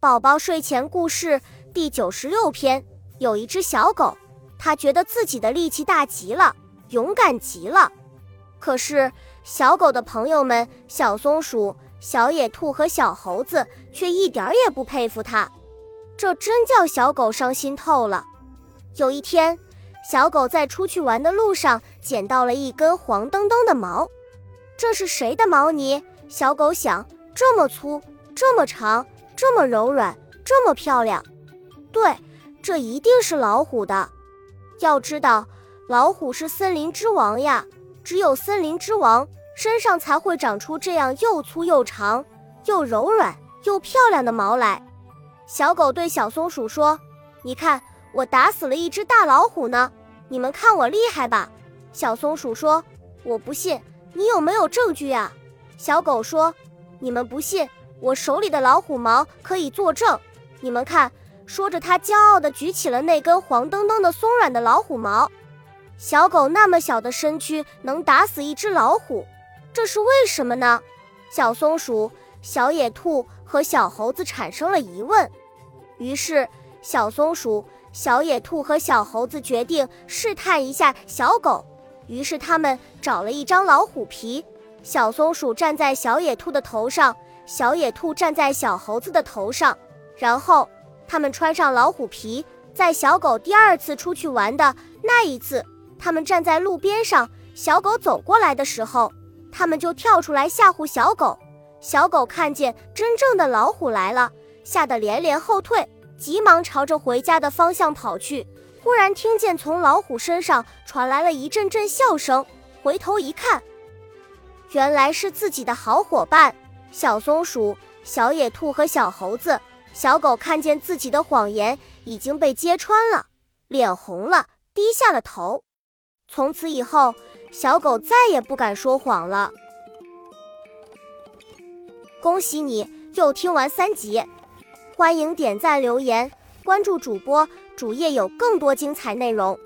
宝宝睡前故事第九十六篇：有一只小狗，它觉得自己的力气大极了，勇敢极了。可是小狗的朋友们小松鼠、小野兔和小猴子却一点儿也不佩服它，这真叫小狗伤心透了。有一天，小狗在出去玩的路上捡到了一根黄澄澄的毛，这是谁的毛呢？小狗想，这么粗，这么长。这么柔软，这么漂亮，对，这一定是老虎的。要知道，老虎是森林之王呀，只有森林之王身上才会长出这样又粗又长、又柔软又漂亮的毛来。小狗对小松鼠说：“你看，我打死了一只大老虎呢，你们看我厉害吧？”小松鼠说：“我不信，你有没有证据呀？”小狗说：“你们不信。”我手里的老虎毛可以作证，你们看。说着，他骄傲地举起了那根黄澄澄的松软的老虎毛。小狗那么小的身躯能打死一只老虎，这是为什么呢？小松鼠、小野兔和小猴子产生了疑问。于是，小松鼠、小野兔和小猴子决定试探一下小狗。于是，他们找了一张老虎皮，小松鼠站在小野兔的头上。小野兔站在小猴子的头上，然后他们穿上老虎皮。在小狗第二次出去玩的那一次，他们站在路边上，小狗走过来的时候，他们就跳出来吓唬小狗。小狗看见真正的老虎来了，吓得连连后退，急忙朝着回家的方向跑去。忽然听见从老虎身上传来了一阵阵笑声，回头一看，原来是自己的好伙伴。小松鼠、小野兔和小猴子、小狗看见自己的谎言已经被揭穿了，脸红了，低下了头。从此以后，小狗再也不敢说谎了。恭喜你又听完三集，欢迎点赞、留言、关注主播，主页有更多精彩内容。